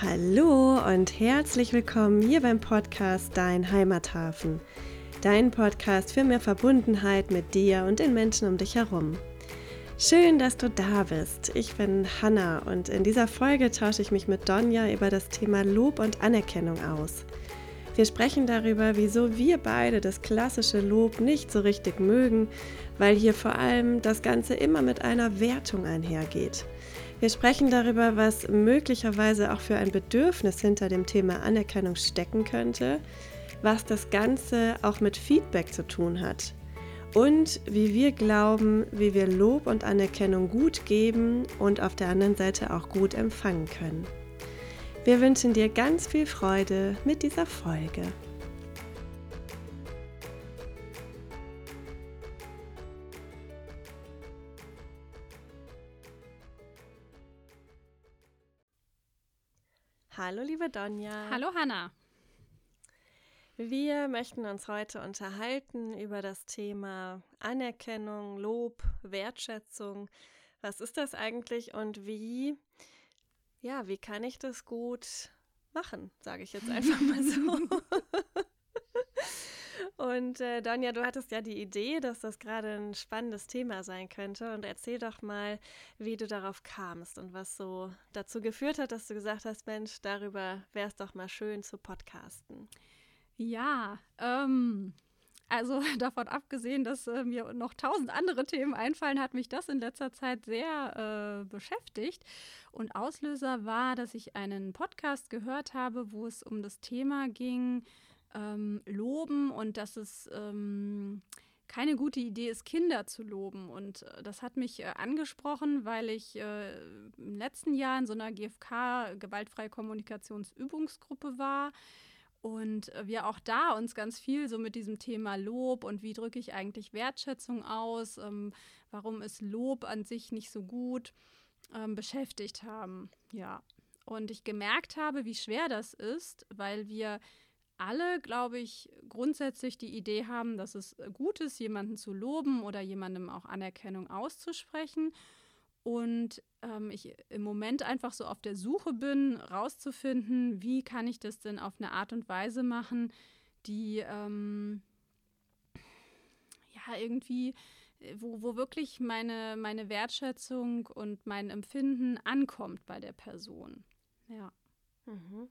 Hallo und herzlich willkommen hier beim Podcast Dein Heimathafen. Dein Podcast für mehr Verbundenheit mit dir und den Menschen um dich herum. Schön, dass du da bist. Ich bin Hanna und in dieser Folge tausche ich mich mit Donja über das Thema Lob und Anerkennung aus. Wir sprechen darüber, wieso wir beide das klassische Lob nicht so richtig mögen, weil hier vor allem das Ganze immer mit einer Wertung einhergeht. Wir sprechen darüber, was möglicherweise auch für ein Bedürfnis hinter dem Thema Anerkennung stecken könnte, was das Ganze auch mit Feedback zu tun hat und wie wir glauben, wie wir Lob und Anerkennung gut geben und auf der anderen Seite auch gut empfangen können. Wir wünschen dir ganz viel Freude mit dieser Folge. Hallo liebe Donja. Hallo Hanna. Wir möchten uns heute unterhalten über das Thema Anerkennung, Lob, Wertschätzung. Was ist das eigentlich und wie, ja, wie kann ich das gut machen, sage ich jetzt einfach mal so. Und äh, Donja, du hattest ja die Idee, dass das gerade ein spannendes Thema sein könnte. Und erzähl doch mal, wie du darauf kamst und was so dazu geführt hat, dass du gesagt hast, Mensch, darüber wäre es doch mal schön zu podcasten. Ja, ähm, also davon abgesehen, dass äh, mir noch tausend andere Themen einfallen, hat mich das in letzter Zeit sehr äh, beschäftigt. Und Auslöser war, dass ich einen Podcast gehört habe, wo es um das Thema ging, ähm, loben und dass es ähm, keine gute Idee ist, Kinder zu loben. Und äh, das hat mich äh, angesprochen, weil ich äh, im letzten Jahr in so einer GfK gewaltfreie Kommunikationsübungsgruppe war. Und äh, wir auch da uns ganz viel so mit diesem Thema Lob und wie drücke ich eigentlich Wertschätzung aus, ähm, warum ist Lob an sich nicht so gut, ähm, beschäftigt haben. Ja. Und ich gemerkt habe, wie schwer das ist, weil wir alle, glaube ich, grundsätzlich die Idee haben, dass es gut ist, jemanden zu loben oder jemandem auch Anerkennung auszusprechen. Und ähm, ich im Moment einfach so auf der Suche bin, rauszufinden, wie kann ich das denn auf eine Art und Weise machen, die ähm, ja irgendwie, äh, wo, wo wirklich meine, meine Wertschätzung und mein Empfinden ankommt bei der Person. Ja. Mhm.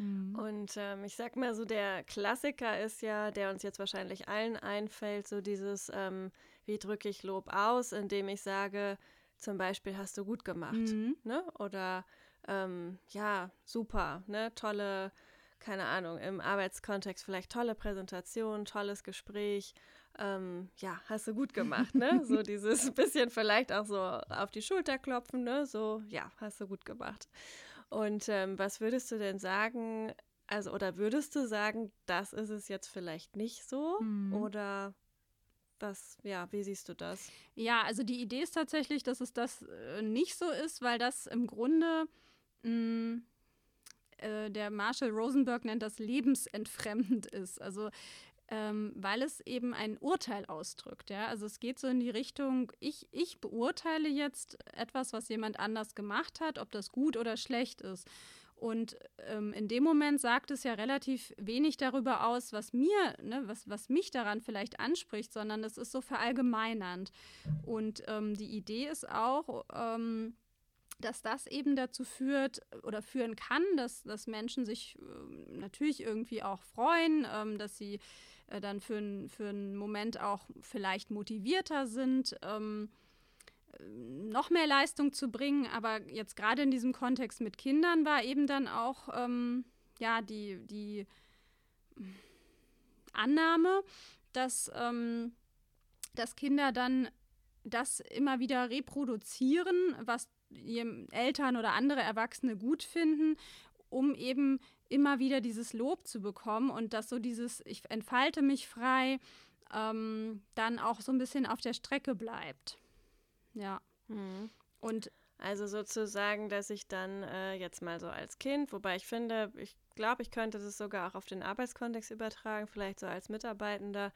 Mhm. Und ähm, ich sag mal so, der Klassiker ist ja, der uns jetzt wahrscheinlich allen einfällt, so dieses, ähm, wie drücke ich Lob aus, indem ich sage, zum Beispiel hast du gut gemacht, mhm. ne? Oder ähm, ja, super, ne? Tolle, keine Ahnung, im Arbeitskontext vielleicht tolle Präsentation, tolles Gespräch, ähm, ja, hast du gut gemacht, ne? So dieses bisschen vielleicht auch so auf die Schulter klopfen, ne? So, ja, hast du gut gemacht. Und ähm, was würdest du denn sagen, also oder würdest du sagen, das ist es jetzt vielleicht nicht so? Mhm. Oder was, ja, wie siehst du das? Ja, also die Idee ist tatsächlich, dass es das äh, nicht so ist, weil das im Grunde mh, mm, äh, der Marshall Rosenberg nennt das lebensentfremdend ist. Also ähm, weil es eben ein Urteil ausdrückt. Ja? Also es geht so in die Richtung, ich, ich beurteile jetzt etwas, was jemand anders gemacht hat, ob das gut oder schlecht ist. Und ähm, in dem Moment sagt es ja relativ wenig darüber aus, was mir, ne, was, was mich daran vielleicht anspricht, sondern es ist so verallgemeinernd. Und ähm, die Idee ist auch, ähm, dass das eben dazu führt oder führen kann, dass, dass Menschen sich äh, natürlich irgendwie auch freuen, ähm, dass sie äh, dann für, für einen Moment auch vielleicht motivierter sind, ähm, noch mehr Leistung zu bringen. Aber jetzt gerade in diesem Kontext mit Kindern war eben dann auch ähm, ja, die, die Annahme, dass, ähm, dass Kinder dann das immer wieder reproduzieren, was Eltern oder andere Erwachsene gut finden, um eben immer wieder dieses Lob zu bekommen und dass so dieses, ich entfalte mich frei, ähm, dann auch so ein bisschen auf der Strecke bleibt. Ja. Mhm. Und also sozusagen, dass ich dann äh, jetzt mal so als Kind, wobei ich finde, ich glaube, ich könnte das sogar auch auf den Arbeitskontext übertragen, vielleicht so als Mitarbeitender.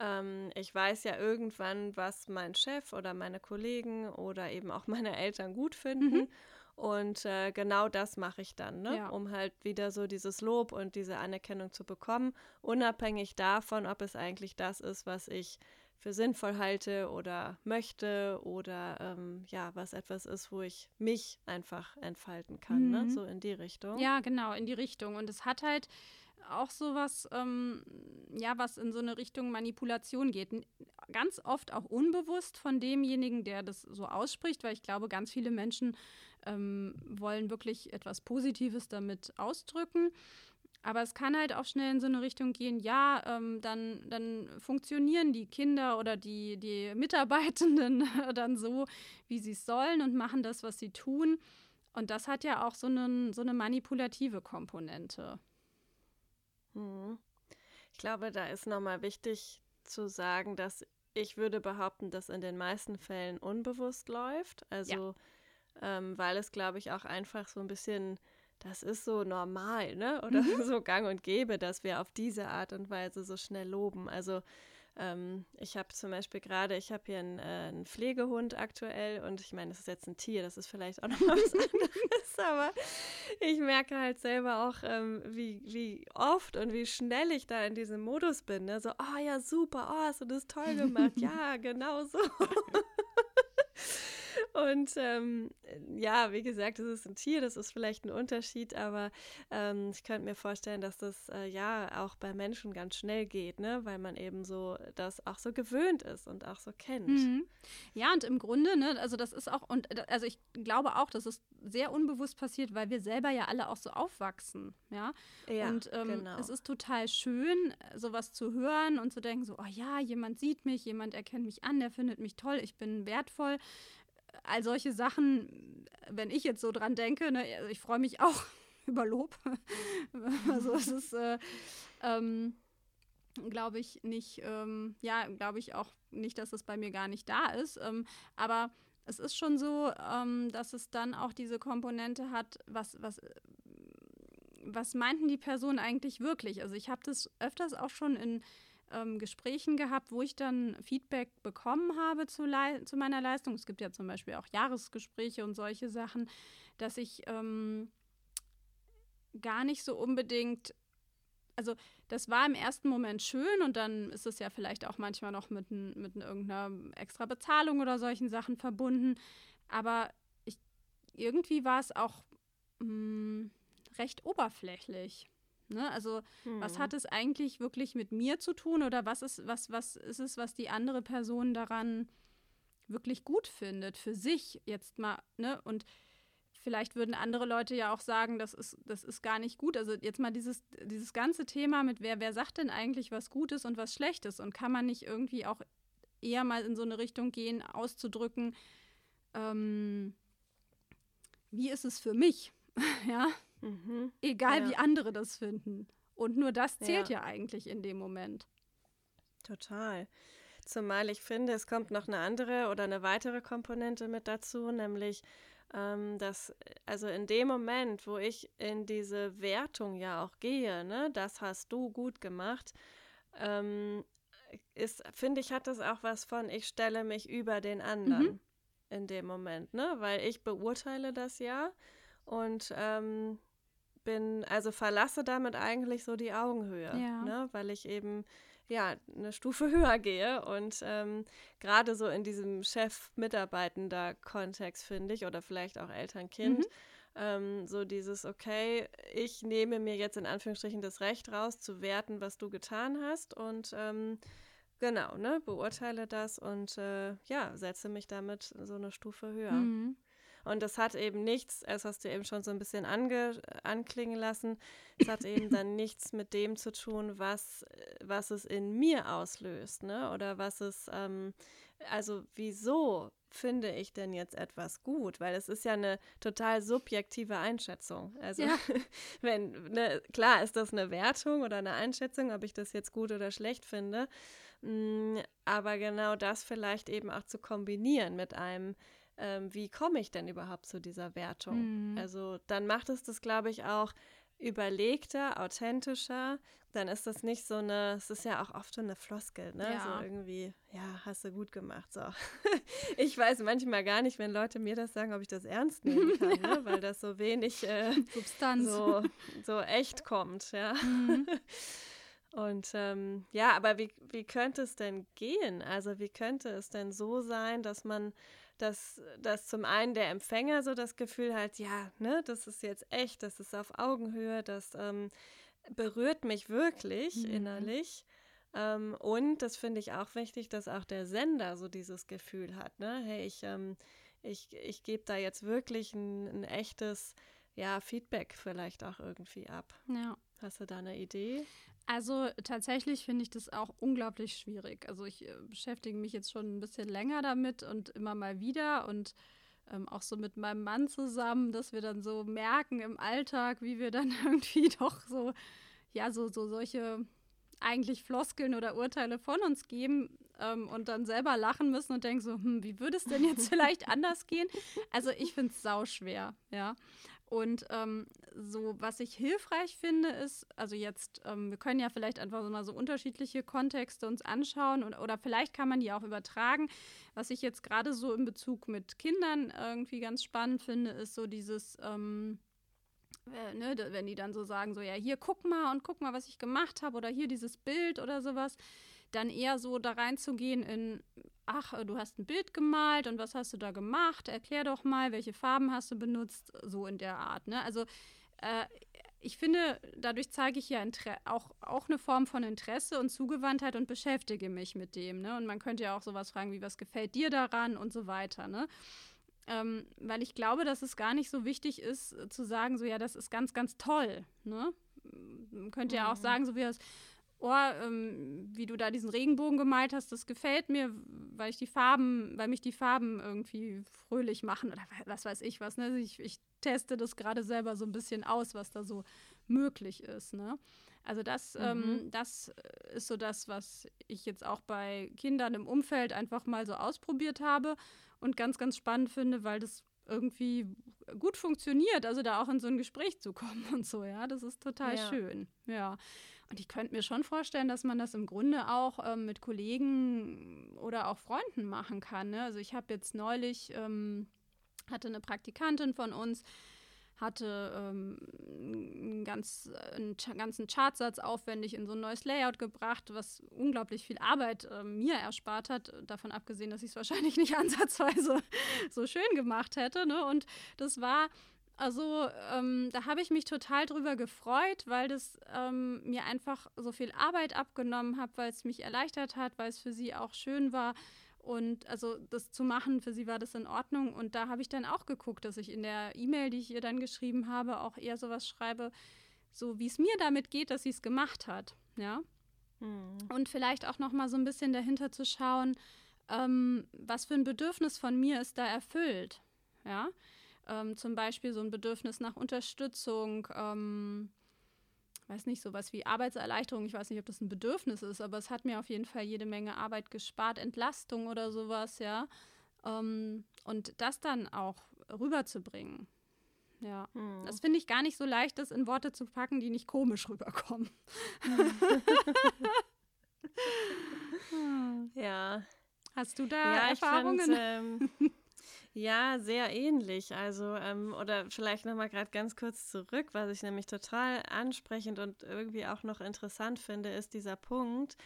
Ähm, ich weiß ja irgendwann, was mein Chef oder meine Kollegen oder eben auch meine Eltern gut finden. Mhm. Und äh, genau das mache ich dann, ne? Ja. um halt wieder so dieses Lob und diese Anerkennung zu bekommen, unabhängig davon, ob es eigentlich das ist, was ich für sinnvoll halte oder möchte oder ähm, ja, was etwas ist, wo ich mich einfach entfalten kann, ne? Mhm. so in die Richtung. Ja, genau, in die Richtung. Und es hat halt auch sowas, ähm, ja, was in so eine Richtung Manipulation geht. Ganz oft auch unbewusst von demjenigen, der das so ausspricht, weil ich glaube, ganz viele Menschen ähm, wollen wirklich etwas Positives damit ausdrücken. Aber es kann halt auch schnell in so eine Richtung gehen, ja, ähm, dann, dann funktionieren die Kinder oder die, die Mitarbeitenden dann so, wie sie es sollen und machen das, was sie tun. Und das hat ja auch so, einen, so eine manipulative Komponente. Mhm. Ich glaube, da ist nochmal wichtig zu sagen, dass ich würde behaupten, dass in den meisten Fällen unbewusst läuft. Also, ähm, weil es, glaube ich, auch einfach so ein bisschen, das ist so normal, ne? Oder so gang und gäbe, dass wir auf diese Art und Weise so schnell loben. Also, ähm, ich habe zum Beispiel gerade, ich habe hier einen, äh, einen Pflegehund aktuell und ich meine, das ist jetzt ein Tier, das ist vielleicht auch noch was anderes, aber ich merke halt selber auch, ähm, wie, wie oft und wie schnell ich da in diesem Modus bin. Ne? So, oh ja, super, oh, hast du das toll gemacht. ja, genau so. Und ähm, ja, wie gesagt, es ist ein Tier, das ist vielleicht ein Unterschied, aber ähm, ich könnte mir vorstellen, dass das äh, ja auch bei Menschen ganz schnell geht, ne? weil man eben so das auch so gewöhnt ist und auch so kennt. Mhm. Ja, und im Grunde, ne, also das ist auch, und äh, also ich glaube auch, dass es sehr unbewusst passiert, weil wir selber ja alle auch so aufwachsen, ja. Ja, und ähm, genau. es ist total schön, sowas zu hören und zu denken, so, oh ja, jemand sieht mich, jemand erkennt mich an, der findet mich toll, ich bin wertvoll. All solche Sachen, wenn ich jetzt so dran denke, ne, also ich freue mich auch über Lob. also es ist, äh, ähm, glaube ich nicht, ähm, ja, glaube ich auch nicht, dass es bei mir gar nicht da ist. Ähm, aber es ist schon so, ähm, dass es dann auch diese Komponente hat, was, was, was meinten die Personen eigentlich wirklich? Also ich habe das öfters auch schon in ähm, Gesprächen gehabt, wo ich dann Feedback bekommen habe zu, zu meiner Leistung. Es gibt ja zum Beispiel auch Jahresgespräche und solche Sachen, dass ich ähm, gar nicht so unbedingt, also das war im ersten Moment schön und dann ist es ja vielleicht auch manchmal noch mit, mit irgendeiner extra Bezahlung oder solchen Sachen verbunden. Aber ich, irgendwie war es auch mh, recht oberflächlich. Ne? Also was Hm. hat es eigentlich wirklich mit mir zu tun oder was ist, was, was ist es, was die andere Person daran wirklich gut findet für sich jetzt mal, ne? Und vielleicht würden andere Leute ja auch sagen, das ist, das ist gar nicht gut. Also jetzt mal dieses, dieses ganze Thema mit wer, wer sagt denn eigentlich was Gutes und was Schlechtes und kann man nicht irgendwie auch eher mal in so eine Richtung gehen, auszudrücken, ähm, wie ist es für mich? ja, Mhm. egal Ja. wie andere das finden. Und nur das zählt Ja. ja eigentlich in dem Moment. Total. Zumal ich finde, es kommt noch eine andere oder eine weitere Komponente mit dazu, nämlich, ähm, dass, also in dem Moment, wo ich in diese Wertung ja auch gehe, ne, das hast du gut gemacht, ähm, ist, finde ich, hat das auch was von, ich stelle mich über den anderen in dem Moment, ne, weil ich beurteile das ja und ähm, bin, also verlasse damit eigentlich so die Augenhöhe, Ja. ne, weil ich eben ja, eine Stufe höher gehe und ähm, gerade so in diesem Chef-Mitarbeitender-Kontext finde ich oder vielleicht auch Eltern-Kind, Mhm. ähm, so dieses, okay, ich nehme mir jetzt in Anführungsstrichen das Recht raus, zu werten, was du getan hast und ähm, genau, ne, beurteile das und äh, ja, setze mich damit so eine Stufe höher. Mhm. Und das hat eben nichts, das hast du eben schon so ein bisschen ange, anklingen lassen, es hat eben dann nichts mit dem zu tun, was, was es in mir auslöst, ne? Oder was es, ähm, also wieso finde ich denn jetzt etwas gut? Weil es ist ja eine total subjektive Einschätzung. Also Ja. wenn, ne, klar ist das eine Wertung oder eine Einschätzung, ob ich das jetzt gut oder schlecht finde. Mm, Aber genau das vielleicht eben auch zu kombinieren mit einem, ähm, wie komme ich denn überhaupt zu dieser Wertung? Mhm. Also dann macht es das, glaube ich, auch überlegter, authentischer, dann ist das nicht so eine, es ist ja auch oft so eine Floskel, ne? Ja. So irgendwie, ja, hast du gut gemacht. So. Ich weiß manchmal gar nicht, wenn Leute mir das sagen, ob ich das ernst nehmen kann, ne? weil das so wenig äh, Substanz. so, so echt kommt, ja. Mhm. Und ähm, ja, aber wie, wie könnte es denn gehen? Also wie könnte es denn so sein, dass man, dass, dass zum einen der Empfänger so das Gefühl hat, ja, ne, das ist jetzt echt, das ist auf Augenhöhe, das ähm, berührt mich wirklich Mhm. innerlich. Ähm, und das finde ich auch wichtig, dass auch der Sender so dieses Gefühl hat, ne? Hey, ich, ähm, ich, ich gebe da jetzt wirklich ein, ein echtes ja, Feedback vielleicht auch irgendwie ab. Ja. Hast du da eine Idee? Also tatsächlich finde ich das auch unglaublich schwierig. Also ich äh, beschäftige mich jetzt schon ein bisschen länger damit und immer mal wieder und ähm, auch so mit meinem Mann zusammen, dass wir dann so merken im Alltag, wie wir dann irgendwie doch so, ja, so, so solche eigentlich Floskeln oder Urteile von uns geben ähm, und dann selber lachen müssen und denken so, hm, wie würde es denn jetzt vielleicht anders gehen? Also ich finde es sauschwer, ja. Und ähm, so, was ich hilfreich finde, ist, also jetzt, ähm, wir können ja vielleicht einfach so mal so unterschiedliche Kontexte uns anschauen und, oder vielleicht kann man die auch übertragen. Was ich jetzt gerade so in Bezug mit Kindern irgendwie ganz spannend finde, ist so dieses, ähm, äh, ne, wenn die dann so sagen, so ja, hier guck mal und guck mal, was ich gemacht habe oder hier dieses Bild oder sowas, dann eher so da reinzugehen in, ach, du hast ein Bild gemalt und was hast du da gemacht? Erklär doch mal, welche Farben hast du benutzt? So in der Art, ne? Also äh, ich finde, dadurch zeige ich ja Inter auch, auch eine Form von Interesse und Zugewandtheit und beschäftige mich mit dem, ne? Und man könnte ja auch sowas fragen wie, was gefällt dir daran und so weiter, ne? Ähm, weil ich glaube, dass es gar nicht so wichtig ist, äh, zu sagen, so ja, das ist ganz, ganz toll. Ne? Man könnte ja auch Mhm. sagen, so wie das, oh, ähm, wie du da diesen Regenbogen gemalt hast, das gefällt mir, weil ich die Farben, weil mich die Farben irgendwie fröhlich machen oder was weiß ich was. Ne? Ich, ich teste das gerade selber so ein bisschen aus, was da so möglich ist. Ne? Also das, ähm, das ist so das, was ich jetzt auch bei Kindern im Umfeld einfach mal so ausprobiert habe und ganz, ganz spannend finde, weil das irgendwie gut funktioniert, also da auch in so ein Gespräch zu kommen und so, ja, das ist total Ja. schön, ja. Und ich könnte mir schon vorstellen, dass man das im Grunde auch ähm, mit Kollegen oder auch Freunden machen kann. Ne? Also ich habe jetzt neulich, ähm, hatte eine Praktikantin von uns, hatte ähm, einen, ganz, einen ganzen Chartsatz aufwendig in so ein neues Layout gebracht, was unglaublich viel Arbeit äh, mir erspart hat, davon abgesehen, dass ich es wahrscheinlich nicht ansatzweise so schön gemacht hätte. Ne? Und das war, also ähm, da habe ich mich total drüber gefreut, weil das ähm, mir einfach so viel Arbeit abgenommen hat, weil es mich erleichtert hat, weil es für sie auch schön war. Und also das zu machen, für sie war das in Ordnung. Und da habe ich dann auch geguckt, dass ich in der E-Mail, die ich ihr dann geschrieben habe, auch eher sowas schreibe, so wie es mir damit geht, dass sie es gemacht hat. Ja. Mhm. Und vielleicht auch noch mal so ein bisschen dahinter zu schauen, ähm, was für ein Bedürfnis von mir ist da erfüllt. Ja. Ähm, zum Beispiel so ein Bedürfnis nach Unterstützung, ähm, weiß nicht, sowas wie Arbeitserleichterung. Ich weiß nicht, ob das ein Bedürfnis ist, aber es hat mir auf jeden Fall jede Menge Arbeit gespart, Entlastung oder sowas, ja. Ähm, und das dann auch rüberzubringen. Ja, Mhm. das finde ich gar nicht so leicht, das in Worte zu packen, die nicht komisch rüberkommen. Ja, Hast du da ja, ich Erfahrungen? find, ähm, ja, sehr ähnlich. Also, ähm, oder vielleicht nochmal gerade ganz kurz zurück, was ich nämlich total ansprechend und irgendwie auch noch interessant finde, ist dieser Punkt,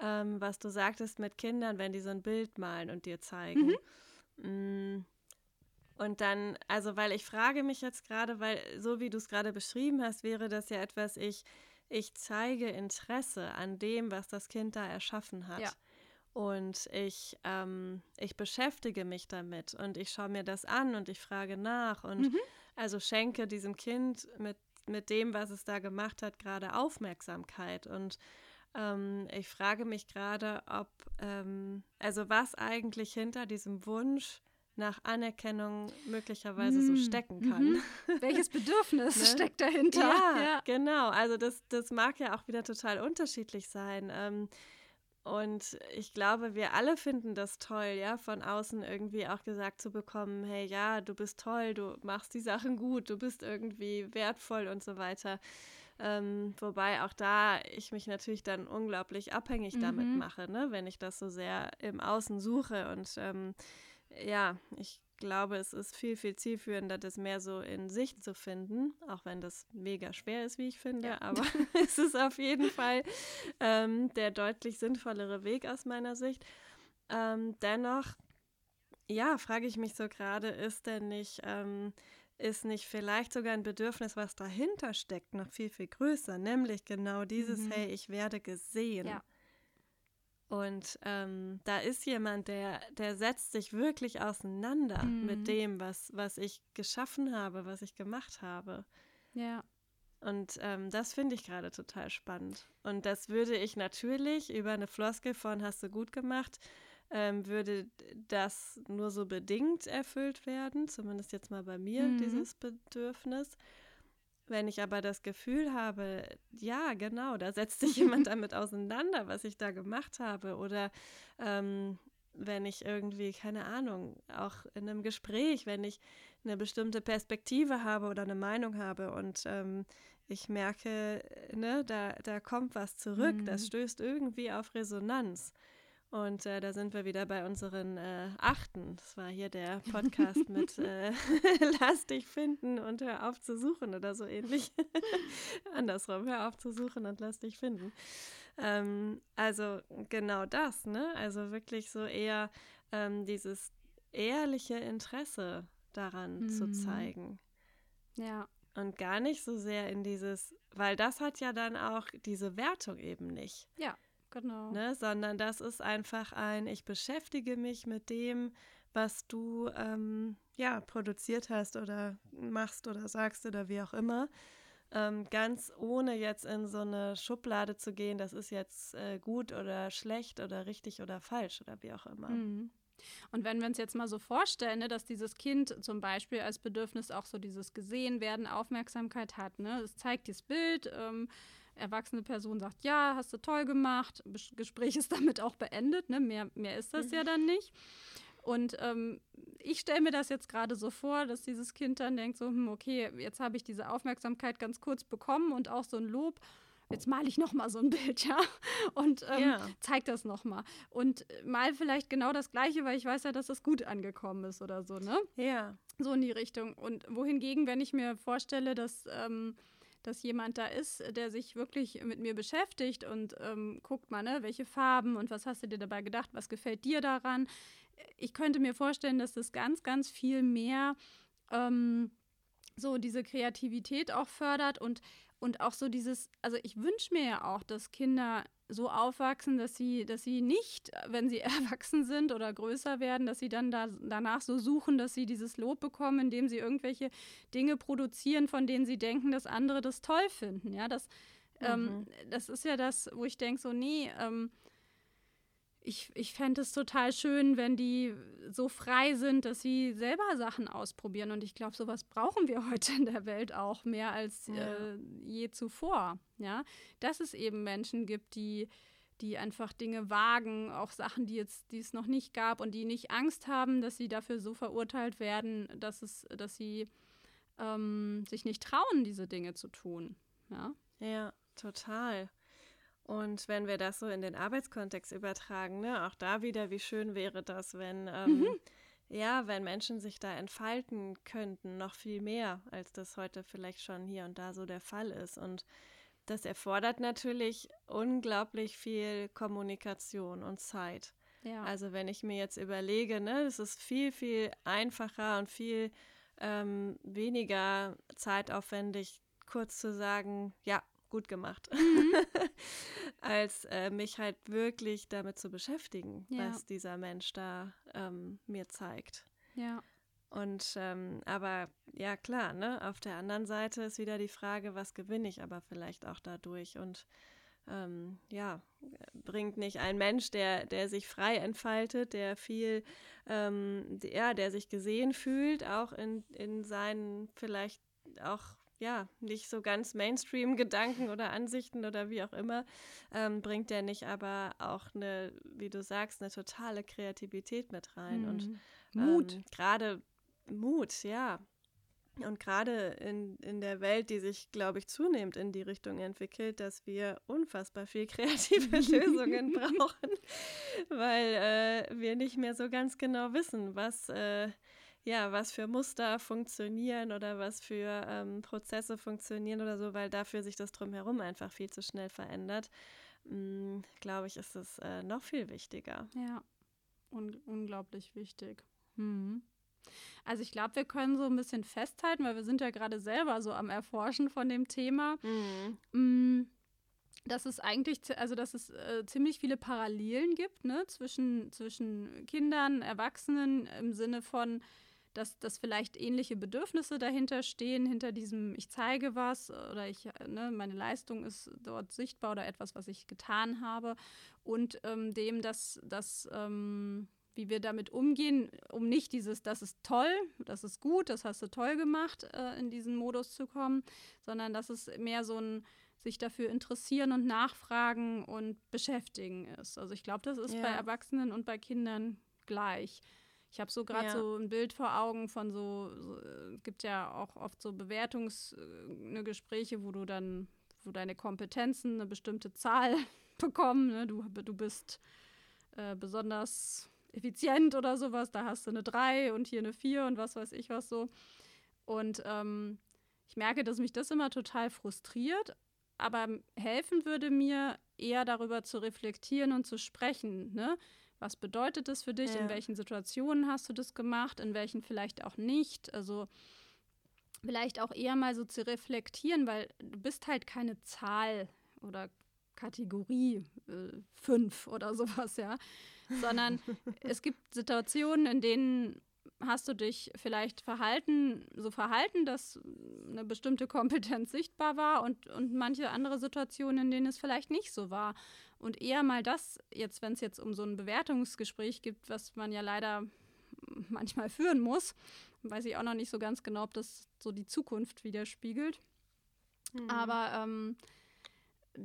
ähm, was du sagtest mit Kindern, wenn die so ein Bild malen und dir zeigen. Mm. Und dann, also, weil ich frage mich jetzt gerade, weil so wie du es gerade beschrieben hast, wäre das ja etwas, ich, ich zeige Interesse an dem, was das Kind da erschaffen hat. Ja. Und ich, ähm, ich beschäftige mich damit und ich schaue mir das an und ich frage nach und Mhm. also schenke diesem Kind mit, mit dem, was es da gemacht hat, gerade Aufmerksamkeit. Und ähm, ich frage mich gerade, ob, ähm, also was eigentlich hinter diesem Wunsch nach Anerkennung möglicherweise so Mm, stecken kann. mhm. Welches Bedürfnis Ne? steckt dahinter? Ja, genau. Also das, das mag ja auch wieder total unterschiedlich sein. Ähm, und ich glaube, wir alle finden das toll, ja, von außen irgendwie auch gesagt zu bekommen, hey, ja, du bist toll, du machst die Sachen gut, du bist irgendwie wertvoll und so weiter. Ähm, wobei auch da ich mich natürlich dann unglaublich abhängig mhm. damit mache, ne? wenn ich das so sehr im Außen suche. Und ähm, ja, ich glaube, es ist viel, viel zielführender, das mehr so in sich zu finden, auch wenn das mega schwer ist, wie ich finde. Ja. Aber es ist auf jeden Fall ähm, der deutlich sinnvollere Weg aus meiner Sicht. Ähm, dennoch, ja, frage ich mich so gerade, ist denn nicht, ähm, ist nicht vielleicht sogar ein Bedürfnis, was dahinter steckt, noch viel, viel größer, nämlich genau dieses, mhm. hey, ich werde gesehen. Ja. Und ähm, da ist jemand, der, der setzt sich wirklich auseinander mhm. mit dem, was, was ich geschaffen habe, was ich gemacht habe. Ja. Und ähm, das finde ich gerade total spannend. Und das würde ich natürlich über eine Floskel von hast du gut gemacht, ähm, würde das nur so bedingt erfüllt werden, zumindest jetzt mal bei mir, mhm. dieses Bedürfnis. Wenn ich aber das Gefühl habe, ja, genau, da setzt sich jemand damit auseinander, was ich da gemacht habe, oder ähm, wenn ich irgendwie, keine Ahnung, auch in einem Gespräch, wenn ich eine bestimmte Perspektive habe oder eine Meinung habe und ähm, ich merke, ne, da, da kommt was zurück, mhm. das stößt irgendwie auf Resonanz. Und äh, da sind wir wieder bei unseren äh, Achten. Das war hier der Podcast mit äh, Lass dich finden und hör auf zu suchen oder so ähnlich. Andersrum, hör auf zu suchen und lass dich finden. Ähm, also genau das, ne? Also wirklich so eher ähm, dieses ehrliche Interesse daran mhm. zu zeigen. Ja. Und gar nicht so sehr in dieses, weil das hat ja dann auch diese Wertung eben nicht. Ja. Genau. Ne, sondern das ist einfach ein, ich beschäftige mich mit dem, was du ähm, ja produziert hast oder machst oder sagst oder wie auch immer. Ähm, ganz ohne jetzt in so eine Schublade zu gehen, das ist jetzt äh, gut oder schlecht oder richtig oder falsch oder wie auch immer. Mhm. Und wenn wir uns jetzt mal so vorstellen, ne, dass dieses Kind zum Beispiel als Bedürfnis auch so dieses Gesehen werden, Aufmerksamkeit hat, ne? es zeigt dieses Bild, ähm, erwachsene Person sagt, ja, hast du toll gemacht, Gespräch ist damit auch beendet, ne? mehr, mehr ist das mhm. ja dann nicht. Und ähm, ich stelle mir das jetzt gerade so vor, dass dieses Kind dann denkt, so, hm, okay, jetzt habe ich diese Aufmerksamkeit ganz kurz bekommen und auch so ein Lob. Jetzt male ich noch mal so ein Bild, ja, und ähm, ja. zeig das noch mal und mal vielleicht genau das Gleiche, weil ich weiß ja, dass das gut angekommen ist oder so, ne? Ja. So in die Richtung. Und wohingegen, wenn ich mir vorstelle, dass ähm, dass jemand da ist, der sich wirklich mit mir beschäftigt und ähm, guckt mal, ne, welche Farben und was hast du dir dabei gedacht, was gefällt dir daran. Ich könnte mir vorstellen, dass das ganz, ganz viel mehr ähm, so diese Kreativität auch fördert und, und auch so dieses, also ich wünsche mir ja auch, dass Kinder so aufwachsen, dass sie, dass sie nicht, wenn sie erwachsen sind oder größer werden, dass sie dann da, danach so suchen, dass sie dieses Lob bekommen, indem sie irgendwelche Dinge produzieren, von denen sie denken, dass andere das toll finden. Ja, das, ähm, mhm. ähm, das ist ja das, wo ich denke, so, nee, ähm, ich, ich fände es total schön, wenn die so frei sind, dass sie selber Sachen ausprobieren. Und ich glaube, sowas brauchen wir heute in der Welt auch mehr als ja. äh, je zuvor. Ja, dass es eben Menschen gibt, die, die einfach Dinge wagen, auch Sachen, die jetzt, die es noch nicht gab und die nicht Angst haben, dass sie dafür so verurteilt werden, dass es, dass sie ähm, sich nicht trauen, diese Dinge zu tun. Ja, ja total. Und wenn wir das so in den Arbeitskontext übertragen, ne, auch da wieder, wie schön wäre das, wenn, ähm, mhm. ja, wenn Menschen sich da entfalten könnten, noch viel mehr, als das heute vielleicht schon hier und da so der Fall ist. Und das erfordert natürlich unglaublich viel Kommunikation und Zeit. Ja. Also wenn ich mir jetzt überlege, ne, es ist viel, viel einfacher und viel ähm, weniger zeitaufwendig, kurz zu sagen, ja, gut gemacht, mhm. als äh, mich halt wirklich damit zu beschäftigen, ja. was dieser Mensch da ähm, mir zeigt. Ja. Und ähm, aber ja klar, ne, auf der anderen Seite ist wieder die Frage, was gewinne ich aber vielleicht auch dadurch und ähm, ja, bringt nicht ein Mensch, der, der sich frei entfaltet, der viel, ähm, der, der sich gesehen fühlt, auch in, in seinen vielleicht auch ja, nicht so ganz Mainstream-Gedanken oder Ansichten oder wie auch immer, ähm, bringt der nicht aber auch eine, wie du sagst, eine totale Kreativität mit rein. Mhm. Und Mut. Ähm, gerade Mut, ja. Und gerade in, in der Welt, die sich, glaube ich, zunehmend in die Richtung entwickelt, dass wir unfassbar viel kreative Lösungen brauchen, weil äh, wir nicht mehr so ganz genau wissen, was, äh, ja, was für Muster funktionieren oder was für ähm, Prozesse funktionieren oder so, weil dafür sich das drumherum einfach viel zu schnell verändert. Mm, glaube ich, ist es äh, noch viel wichtiger. Ja, Un unglaublich wichtig. Hm. Also ich glaube, wir können so ein bisschen festhalten, weil wir sind ja gerade selber so am Erforschen von dem Thema. Mhm. Dass es eigentlich, also dass es äh, ziemlich viele Parallelen gibt, ne, zwischen, zwischen Kindern, Erwachsenen im Sinne von, dass, dass vielleicht ähnliche Bedürfnisse dahinter stehen, hinter diesem ich zeige was oder ich, ne, meine Leistung ist dort sichtbar oder etwas, was ich getan habe und ähm, dem, dass, dass ähm, wie wir damit umgehen, um nicht dieses, das ist toll, das ist gut, das hast du toll gemacht, äh, in diesen Modus zu kommen, sondern dass es mehr so ein sich dafür interessieren und nachfragen und beschäftigen ist. Also ich glaube, das ist ja. bei Erwachsenen und bei Kindern gleich. Ich habe so gerade ja. so ein Bild vor Augen von so, so äh, gibt ja auch oft so Bewertungsgespräche, äh, wo du dann, wo deine Kompetenzen eine bestimmte Zahl bekommen. Ne? Du, du bist äh, besonders effizient oder sowas, da hast du eine 3 und hier eine 4 und was weiß ich was so. Und ähm, ich merke, dass mich das immer total frustriert, aber helfen würde mir eher darüber zu reflektieren und zu sprechen. Ne? Was bedeutet das für dich? Ja. In welchen Situationen hast du das gemacht? In welchen vielleicht auch nicht? Also vielleicht auch eher mal so zu reflektieren, weil du bist halt keine Zahl oder Kategorie 5 äh, oder sowas, ja sondern es gibt Situationen, in denen hast du dich vielleicht verhalten, so verhalten, dass eine bestimmte Kompetenz sichtbar war und, und manche andere Situationen, in denen es vielleicht nicht so war. Und eher mal das, jetzt, wenn es jetzt um so ein Bewertungsgespräch gibt, was man ja leider manchmal führen muss, weiß ich auch noch nicht so ganz genau, ob das so die Zukunft widerspiegelt. Mhm. Aber ähm,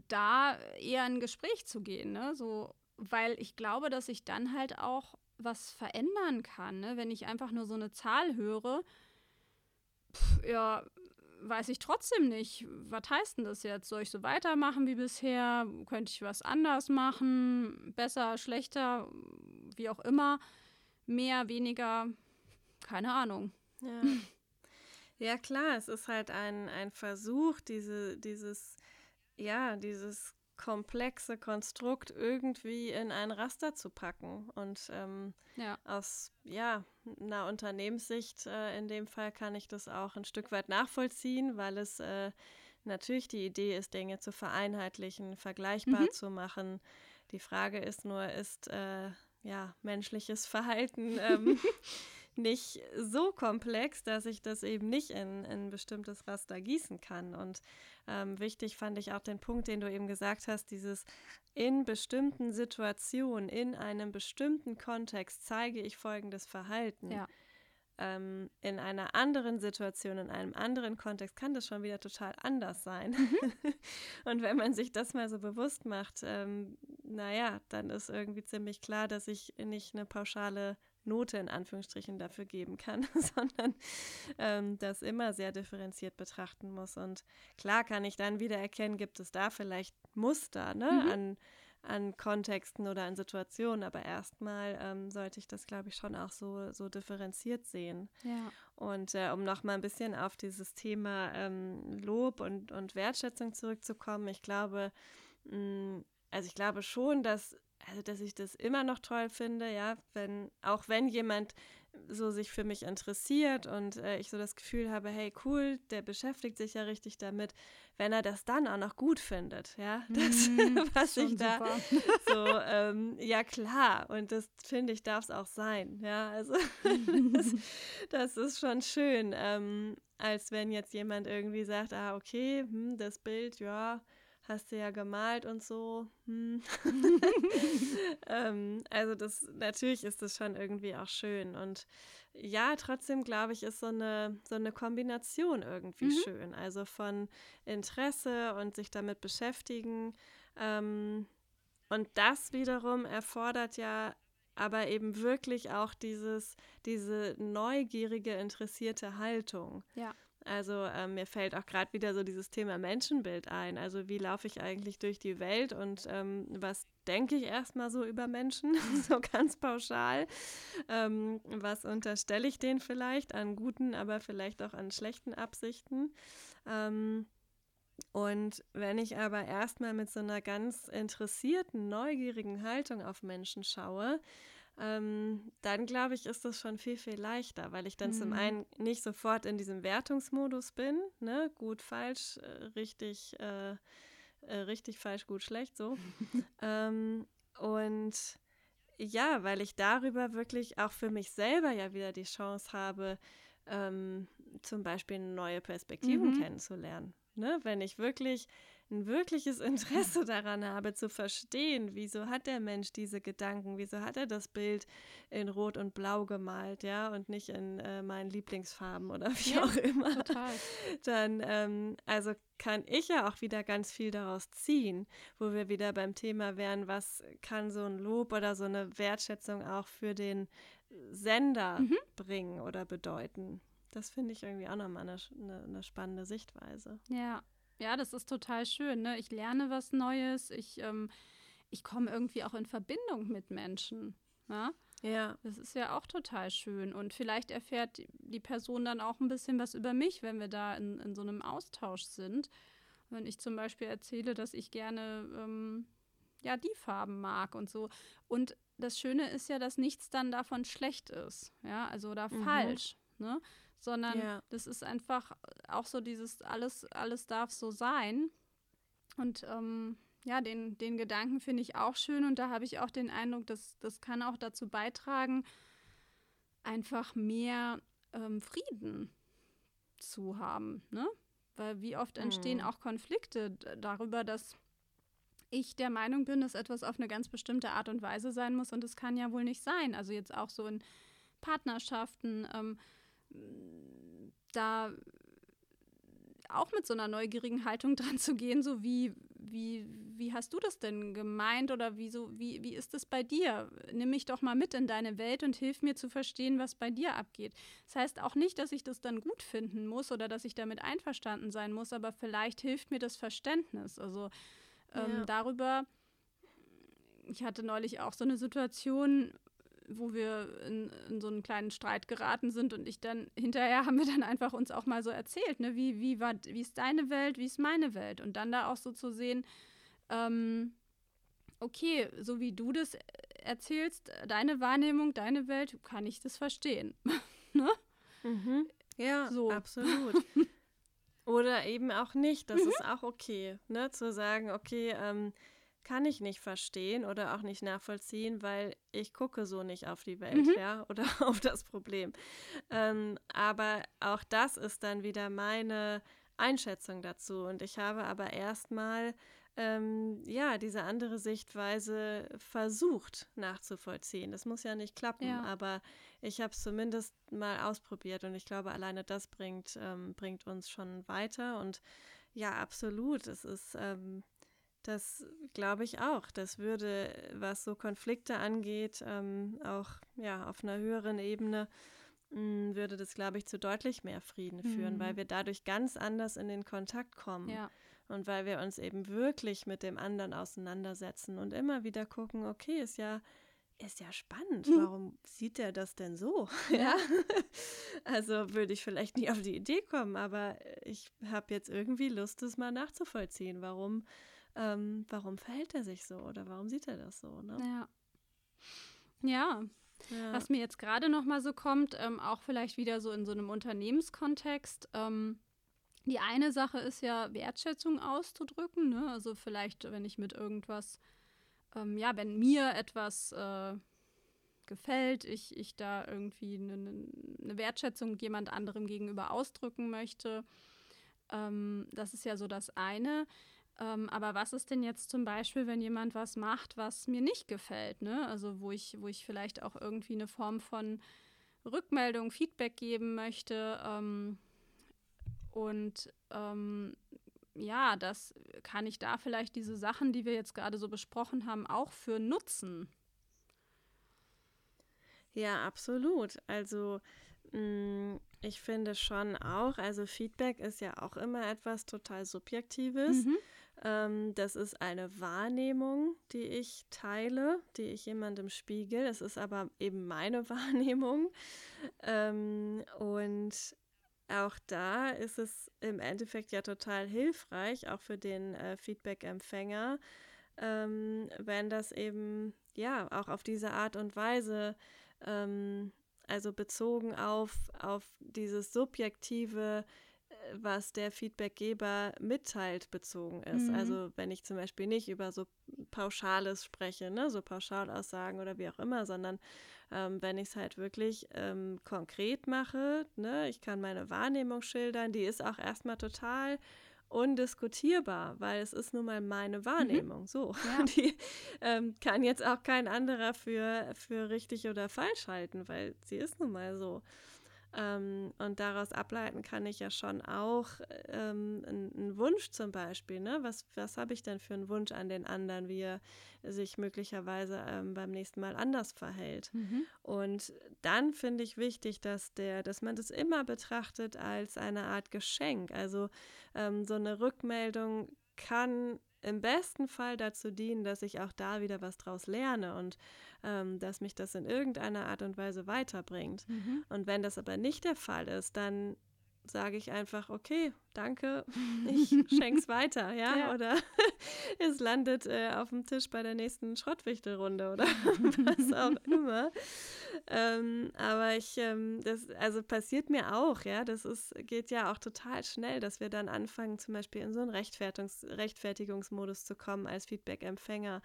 da eher ein Gespräch zu gehen, ne? so weil ich glaube, dass ich dann halt auch was verändern kann. Ne? Wenn ich einfach nur so eine Zahl höre, pff, ja, weiß ich trotzdem nicht, was heißt denn das jetzt? Soll ich so weitermachen wie bisher? Könnte ich was anders machen? Besser, schlechter, wie auch immer? Mehr, weniger? Keine Ahnung. Ja, ja klar, es ist halt ein, ein Versuch, diese, dieses, ja, dieses komplexe Konstrukt irgendwie in ein Raster zu packen. Und ähm, ja. aus ja, einer Unternehmenssicht äh, in dem Fall kann ich das auch ein Stück weit nachvollziehen, weil es äh, natürlich die Idee ist, Dinge zu vereinheitlichen, vergleichbar mhm. zu machen. Die Frage ist nur, ist äh, ja menschliches Verhalten ähm, nicht so komplex, dass ich das eben nicht in, in ein bestimmtes Raster gießen kann. Und ähm, wichtig fand ich auch den Punkt, den du eben gesagt hast, dieses in bestimmten Situationen, in einem bestimmten Kontext zeige ich folgendes Verhalten. Ja. Ähm, in einer anderen Situation, in einem anderen Kontext kann das schon wieder total anders sein. Mhm. Und wenn man sich das mal so bewusst macht, ähm, naja, dann ist irgendwie ziemlich klar, dass ich nicht eine pauschale Note in Anführungsstrichen dafür geben kann, sondern ähm, das immer sehr differenziert betrachten muss. Und klar kann ich dann wieder erkennen, gibt es da vielleicht Muster ne, mhm. an, an Kontexten oder an Situationen, aber erstmal ähm, sollte ich das, glaube ich, schon auch so, so differenziert sehen. Ja. Und äh, um nochmal ein bisschen auf dieses Thema ähm, Lob und, und Wertschätzung zurückzukommen, ich glaube, mh, mm, also ich glaube schon, dass also dass ich das immer noch toll finde, ja, wenn, auch wenn jemand so sich für mich interessiert und äh, ich so das Gefühl habe, hey, cool, der beschäftigt sich ja richtig damit, wenn er das dann auch noch gut findet, ja, das, mm, was ich da so, ähm, ja klar, und das finde ich, darf es auch sein, ja, also das, das, ist schon schön, ähm, als wenn jetzt jemand irgendwie sagt, ah, okay, hm, das Bild, ja, hast du ja gemalt und so. Hm. ähm, also das natürlich ist das schon irgendwie auch schön. Und ja, trotzdem glaube ich, ist so eine, so eine Kombination irgendwie mhm. schön. Also von Interesse und sich damit beschäftigen. Ähm, und das wiederum erfordert ja aber eben wirklich auch dieses, diese neugierige, interessierte Haltung. Ja. Also äh, mir fällt auch gerade wieder so dieses Thema Menschenbild ein. Also wie laufe ich eigentlich durch die Welt und ähm, was denke ich erstmal so über Menschen, so ganz pauschal. Ähm, was unterstelle ich denen vielleicht an guten, aber vielleicht auch an schlechten Absichten? Ähm, und wenn ich aber erstmal mit so einer ganz interessierten, neugierigen Haltung auf Menschen schaue, ähm, dann glaube ich, ist das schon viel, viel leichter, weil ich dann mhm. zum einen nicht sofort in diesem Wertungsmodus bin, ne, gut, falsch, äh, richtig, äh, äh, richtig, falsch, gut, schlecht, so. ähm, und ja, weil ich darüber wirklich auch für mich selber ja wieder die Chance habe, ähm, zum Beispiel neue Perspektiven mhm. kennenzulernen. Ne? Wenn ich wirklich ein wirkliches Interesse daran habe zu verstehen, wieso hat der Mensch diese Gedanken, wieso hat er das Bild in Rot und Blau gemalt, ja, und nicht in äh, meinen Lieblingsfarben oder wie ja, auch immer, total. dann ähm, also kann ich ja auch wieder ganz viel daraus ziehen, wo wir wieder beim Thema wären, was kann so ein Lob oder so eine Wertschätzung auch für den Sender mhm. bringen oder bedeuten. Das finde ich irgendwie auch nochmal eine, eine, eine spannende Sichtweise. Ja, ja, das ist total schön. Ne? Ich lerne was Neues. Ich, ähm, ich komme irgendwie auch in Verbindung mit Menschen. Ja? ja. Das ist ja auch total schön. Und vielleicht erfährt die Person dann auch ein bisschen was über mich, wenn wir da in, in so einem Austausch sind. Wenn ich zum Beispiel erzähle, dass ich gerne ähm, ja, die Farben mag und so. Und das Schöne ist ja, dass nichts dann davon schlecht ist, ja, also oder mhm. falsch. Ne? Sondern ja. das ist einfach auch so dieses alles, alles darf so sein. Und ähm, ja, den, den Gedanken finde ich auch schön und da habe ich auch den Eindruck, dass das kann auch dazu beitragen, einfach mehr ähm, Frieden zu haben. Ne? Weil wie oft entstehen mhm. auch Konflikte darüber, dass ich der Meinung bin, dass etwas auf eine ganz bestimmte Art und Weise sein muss und es kann ja wohl nicht sein. Also jetzt auch so in Partnerschaften. Ähm, da auch mit so einer neugierigen Haltung dran zu gehen, so wie, wie, wie hast du das denn gemeint oder wie, so, wie, wie ist es bei dir? Nimm mich doch mal mit in deine Welt und hilf mir zu verstehen, was bei dir abgeht. Das heißt auch nicht, dass ich das dann gut finden muss oder dass ich damit einverstanden sein muss, aber vielleicht hilft mir das Verständnis. Also ähm, ja. darüber, ich hatte neulich auch so eine Situation, wo wir in, in, so einen kleinen Streit geraten sind und ich dann hinterher haben wir dann einfach uns auch mal so erzählt, ne, wie, wie, war, wie ist deine Welt, wie ist meine Welt und dann da auch so zu sehen, ähm, okay, so wie du das erzählst, deine Wahrnehmung, deine Welt, kann ich das verstehen. ne? Mhm. Ja, so. absolut. Oder eben auch nicht, das mhm. ist auch okay, ne, zu sagen, okay, ähm, kann ich nicht verstehen oder auch nicht nachvollziehen, weil ich gucke so nicht auf die Welt, mhm. ja, oder auf das Problem. Ähm, aber auch das ist dann wieder meine Einschätzung dazu. Und ich habe aber erstmal ähm, ja diese andere Sichtweise versucht nachzuvollziehen. Das muss ja nicht klappen, ja. aber ich habe es zumindest mal ausprobiert und ich glaube, alleine das bringt, ähm, bringt uns schon weiter. Und ja, absolut. Es ist ähm, das glaube ich auch. Das würde, was so Konflikte angeht, ähm, auch ja, auf einer höheren Ebene, mh, mm, würde das, glaube ich, zu deutlich mehr Frieden führen, mhm. weil wir dadurch ganz anders in den Kontakt kommen. Ja. Und weil wir uns eben wirklich mit dem anderen auseinandersetzen und immer wieder gucken, okay, ist ja, ist ja spannend. Mhm. Warum sieht er das denn so? Ja. Also würde ich vielleicht nie auf die Idee kommen, aber ich habe jetzt irgendwie Lust, das mal nachzuvollziehen. Warum ähm, warum verhält er sich so oder warum sieht er das so? Ne? Ja. ja. Ja. Was mir jetzt gerade noch mal so kommt, ähm, auch vielleicht wieder so in so einem Unternehmenskontext. Ähm, die eine Sache ist ja Wertschätzung auszudrücken. Ne? Also vielleicht, wenn ich mit irgendwas, ähm, ja, wenn mir etwas äh, gefällt, ich, ich da irgendwie eine, eine Wertschätzung jemand anderem gegenüber ausdrücken möchte. Ähm, das ist ja so das eine. Ähm, aber was ist denn jetzt zum Beispiel, wenn jemand was macht, was mir nicht gefällt? Ne? Also wo ich, wo ich vielleicht auch irgendwie eine Form von Rückmeldung, Feedback geben möchte. Ähm, und ähm, ja, das kann ich da vielleicht diese Sachen, die wir jetzt gerade so besprochen haben, auch für nutzen. Ja, absolut. Also mh, mm, ich finde schon auch, also Feedback ist ja auch immer etwas total Subjektives. Mhm. Ähm, das ist eine Wahrnehmung, die ich teile, die ich jemandem spiegel. Es ist aber eben meine Wahrnehmung. Ähm, und auch da ist es im Endeffekt ja total hilfreich, auch für den äh, Feedback-Empfänger, ähm, wenn das eben ja auch auf diese Art und Weise, ähm, also bezogen auf, auf dieses subjektive was der Feedbackgeber mitteilt, bezogen ist. Mhm. Also wenn ich zum Beispiel nicht über so Pauschales spreche, ne, so Pauschalaussagen oder wie auch immer, sondern ähm, wenn ich es halt wirklich ähm, konkret mache, ne, ich kann meine Wahrnehmung schildern, die ist auch erstmal total undiskutierbar, weil es ist nun mal meine Wahrnehmung. Mhm. So, ja. die ähm, kann jetzt auch kein anderer für, für richtig oder falsch halten, weil sie ist nun mal so. Ähm, und daraus ableiten kann ich ja schon auch ähm, einen Wunsch zum Beispiel. Ne? Was, was habe ich denn für einen Wunsch an den anderen, wie er sich möglicherweise ähm, beim nächsten Mal anders verhält? Mhm. Und dann finde ich wichtig, dass, der, dass man das immer betrachtet als eine Art Geschenk. Also ähm, so eine Rückmeldung kann im besten Fall dazu dienen, dass ich auch da wieder was draus lerne und ähm, dass mich das in irgendeiner Art und Weise weiterbringt. Mhm. Und wenn das aber nicht der Fall ist, dann sage ich einfach, okay, danke, ich schenke es weiter, ja? ja? Oder es landet äh, auf dem Tisch bei der nächsten Schrottwichtelrunde oder was auch immer. Ähm, aber ich, ähm, das, also passiert mir auch, ja, das ist, geht ja auch total schnell, dass wir dann anfangen, zum Beispiel in so einen Rechtfertigungs Rechtfertigungsmodus zu kommen als Feedback-Empfänger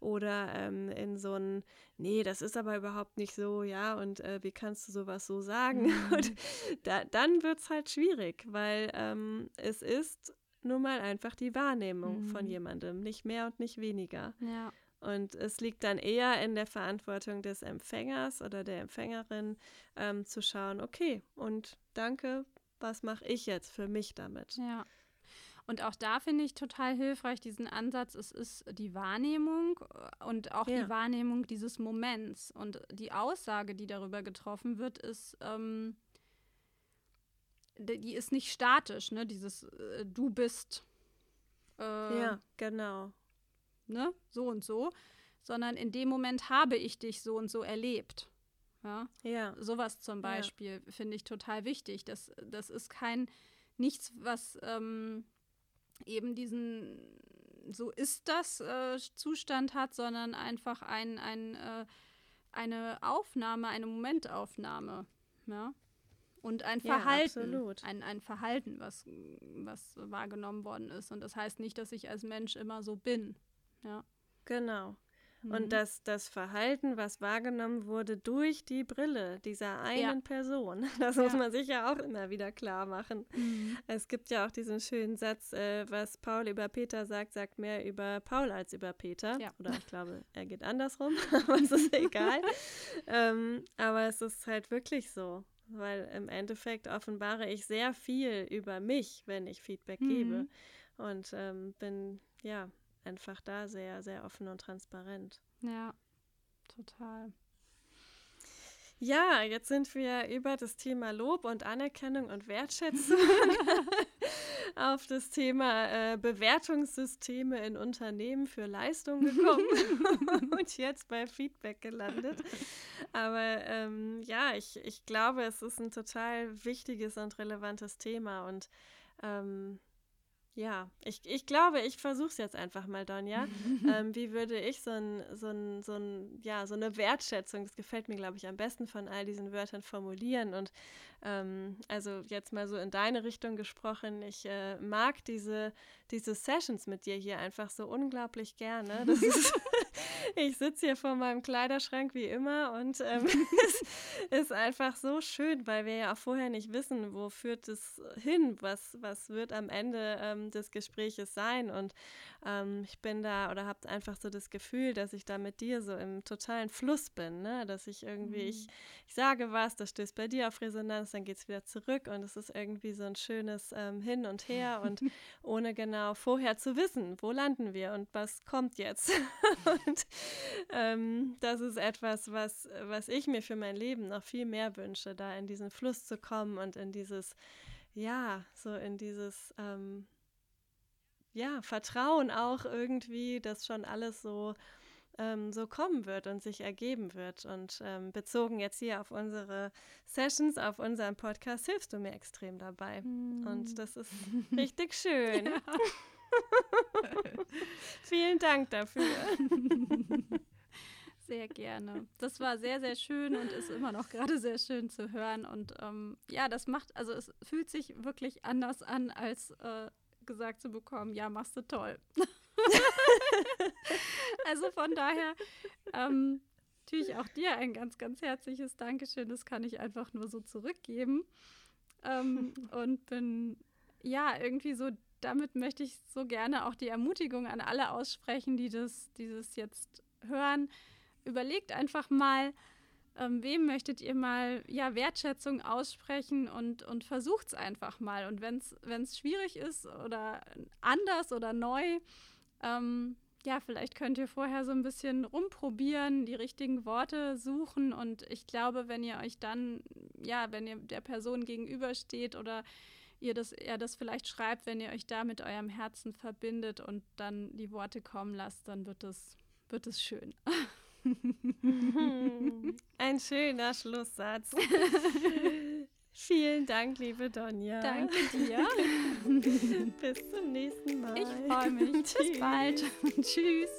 oder ähm, in so ein, nee, das ist aber überhaupt nicht so, ja, und äh, wie kannst du sowas so sagen? Mhm. Und da, dann wird es halt schwierig, weil ähm, es ist nun mal einfach die Wahrnehmung mhm. von jemandem, nicht mehr und nicht weniger. Ja. Und es liegt dann eher in der Verantwortung des Empfängers oder der Empfängerin ähm, zu schauen, okay, und danke, was mache ich jetzt für mich damit? Ja. Und auch da finde ich total hilfreich diesen Ansatz, es ist die Wahrnehmung äh, und auch ja. die Wahrnehmung dieses Moments. Und die Aussage, die darüber getroffen wird, ist, ähm, die ist nicht statisch, ne? Dieses äh, du bist. Äh, ja, genau. Ne? So und so. Sondern in dem Moment habe ich dich so und so erlebt. Ja. ja. Sowas zum Beispiel ja. finde ich total wichtig. Das, das ist kein nichts, was ähm, eben diesen so ist das äh, Zustand hat, sondern einfach ein, ein, äh, eine Aufnahme, eine Momentaufnahme. Ja? Und ein Verhalten, ja, ein, ein Verhalten, was, was wahrgenommen worden ist. Und das heißt nicht, dass ich als Mensch immer so bin. Ja. Genau. Mhm. Und dass das Verhalten, was wahrgenommen wurde durch die Brille dieser einen ja. Person, das ja. muss man sich ja auch immer wieder klar machen. Mhm. Es gibt ja auch diesen schönen Satz, äh, was Paul über Peter sagt, sagt mehr über Paul als über Peter. Ja. Oder ich glaube, er geht andersrum, aber es ist egal. ähm, aber es ist halt wirklich so weil im Endeffekt offenbare ich sehr viel über mich, wenn ich Feedback mhm. gebe. Und ähm, bin ja einfach da sehr, sehr offen und transparent. Ja, total. Ja, jetzt sind wir über das Thema Lob und Anerkennung und Wertschätzung auf das Thema äh, Bewertungssysteme in Unternehmen für Leistung gekommen und jetzt bei Feedback gelandet. Aber ähm, ja, ich, ich glaube, es ist ein total wichtiges und relevantes Thema und ähm, ja, ich, ich glaube, ich versuche es jetzt einfach mal, Donja. ähm, wie würde ich so, ein, so, ein, so, ein, ja, so eine Wertschätzung, das gefällt mir, glaube ich, am besten von all diesen Wörtern formulieren. Und ähm, also jetzt mal so in deine Richtung gesprochen, ich äh, mag diese, diese Sessions mit dir hier einfach so unglaublich gerne. Das ist, ich sitze hier vor meinem Kleiderschrank wie immer und ähm, es ist einfach so schön, weil wir ja auch vorher nicht wissen, wo führt es hin, was, was wird am Ende ähm, des Gespräches sein. Und ähm, ich bin da oder habe einfach so das Gefühl, dass ich da mit dir so im totalen Fluss bin, ne? dass ich irgendwie, mhm. ich, ich sage was, das stößt bei dir auf Resonanz, dann geht es wieder zurück und es ist irgendwie so ein schönes ähm, Hin und Her und ohne genau vorher zu wissen, wo landen wir und was kommt jetzt. und ähm, das ist etwas, was, was ich mir für mein Leben noch viel mehr wünsche, da in diesen Fluss zu kommen und in dieses, ja, so in dieses, ähm, ja, Vertrauen auch irgendwie, dass schon alles so ähm, so kommen wird und sich ergeben wird. Und ähm, bezogen jetzt hier auf unsere Sessions, auf unseren Podcast, hilfst du mir extrem dabei. Mm. Und das ist richtig schön. Ja. Vielen Dank dafür. Sehr gerne. Das war sehr, sehr schön und ist immer noch gerade sehr schön zu hören. Und ähm, ja, das macht, also es fühlt sich wirklich anders an, als äh, gesagt zu bekommen, ja, machst du toll. also von daher ähm, natürlich auch dir ein ganz, ganz herzliches Dankeschön. Das kann ich einfach nur so zurückgeben. Ähm, und bin ja irgendwie so, damit möchte ich so gerne auch die Ermutigung an alle aussprechen, die das, dieses jetzt hören. Überlegt einfach mal, ähm, wem möchtet ihr mal ja, Wertschätzung aussprechen und, und versucht es einfach mal. Und wenn es schwierig ist oder anders oder neu, ähm, ja, vielleicht könnt ihr vorher so ein bisschen rumprobieren, die richtigen Worte suchen und ich glaube, wenn ihr euch dann, ja, wenn ihr der Person gegenübersteht oder ihr das, er das vielleicht schreibt, wenn ihr euch da mit eurem Herzen verbindet und dann die Worte kommen lasst, dann wird es, wird es schön. Ein schöner Schlusssatz. Vielen Dank, liebe Donja. Danke dir. Bis zum nächsten Mal. Ich freue mich. Bis bald. Tschüss.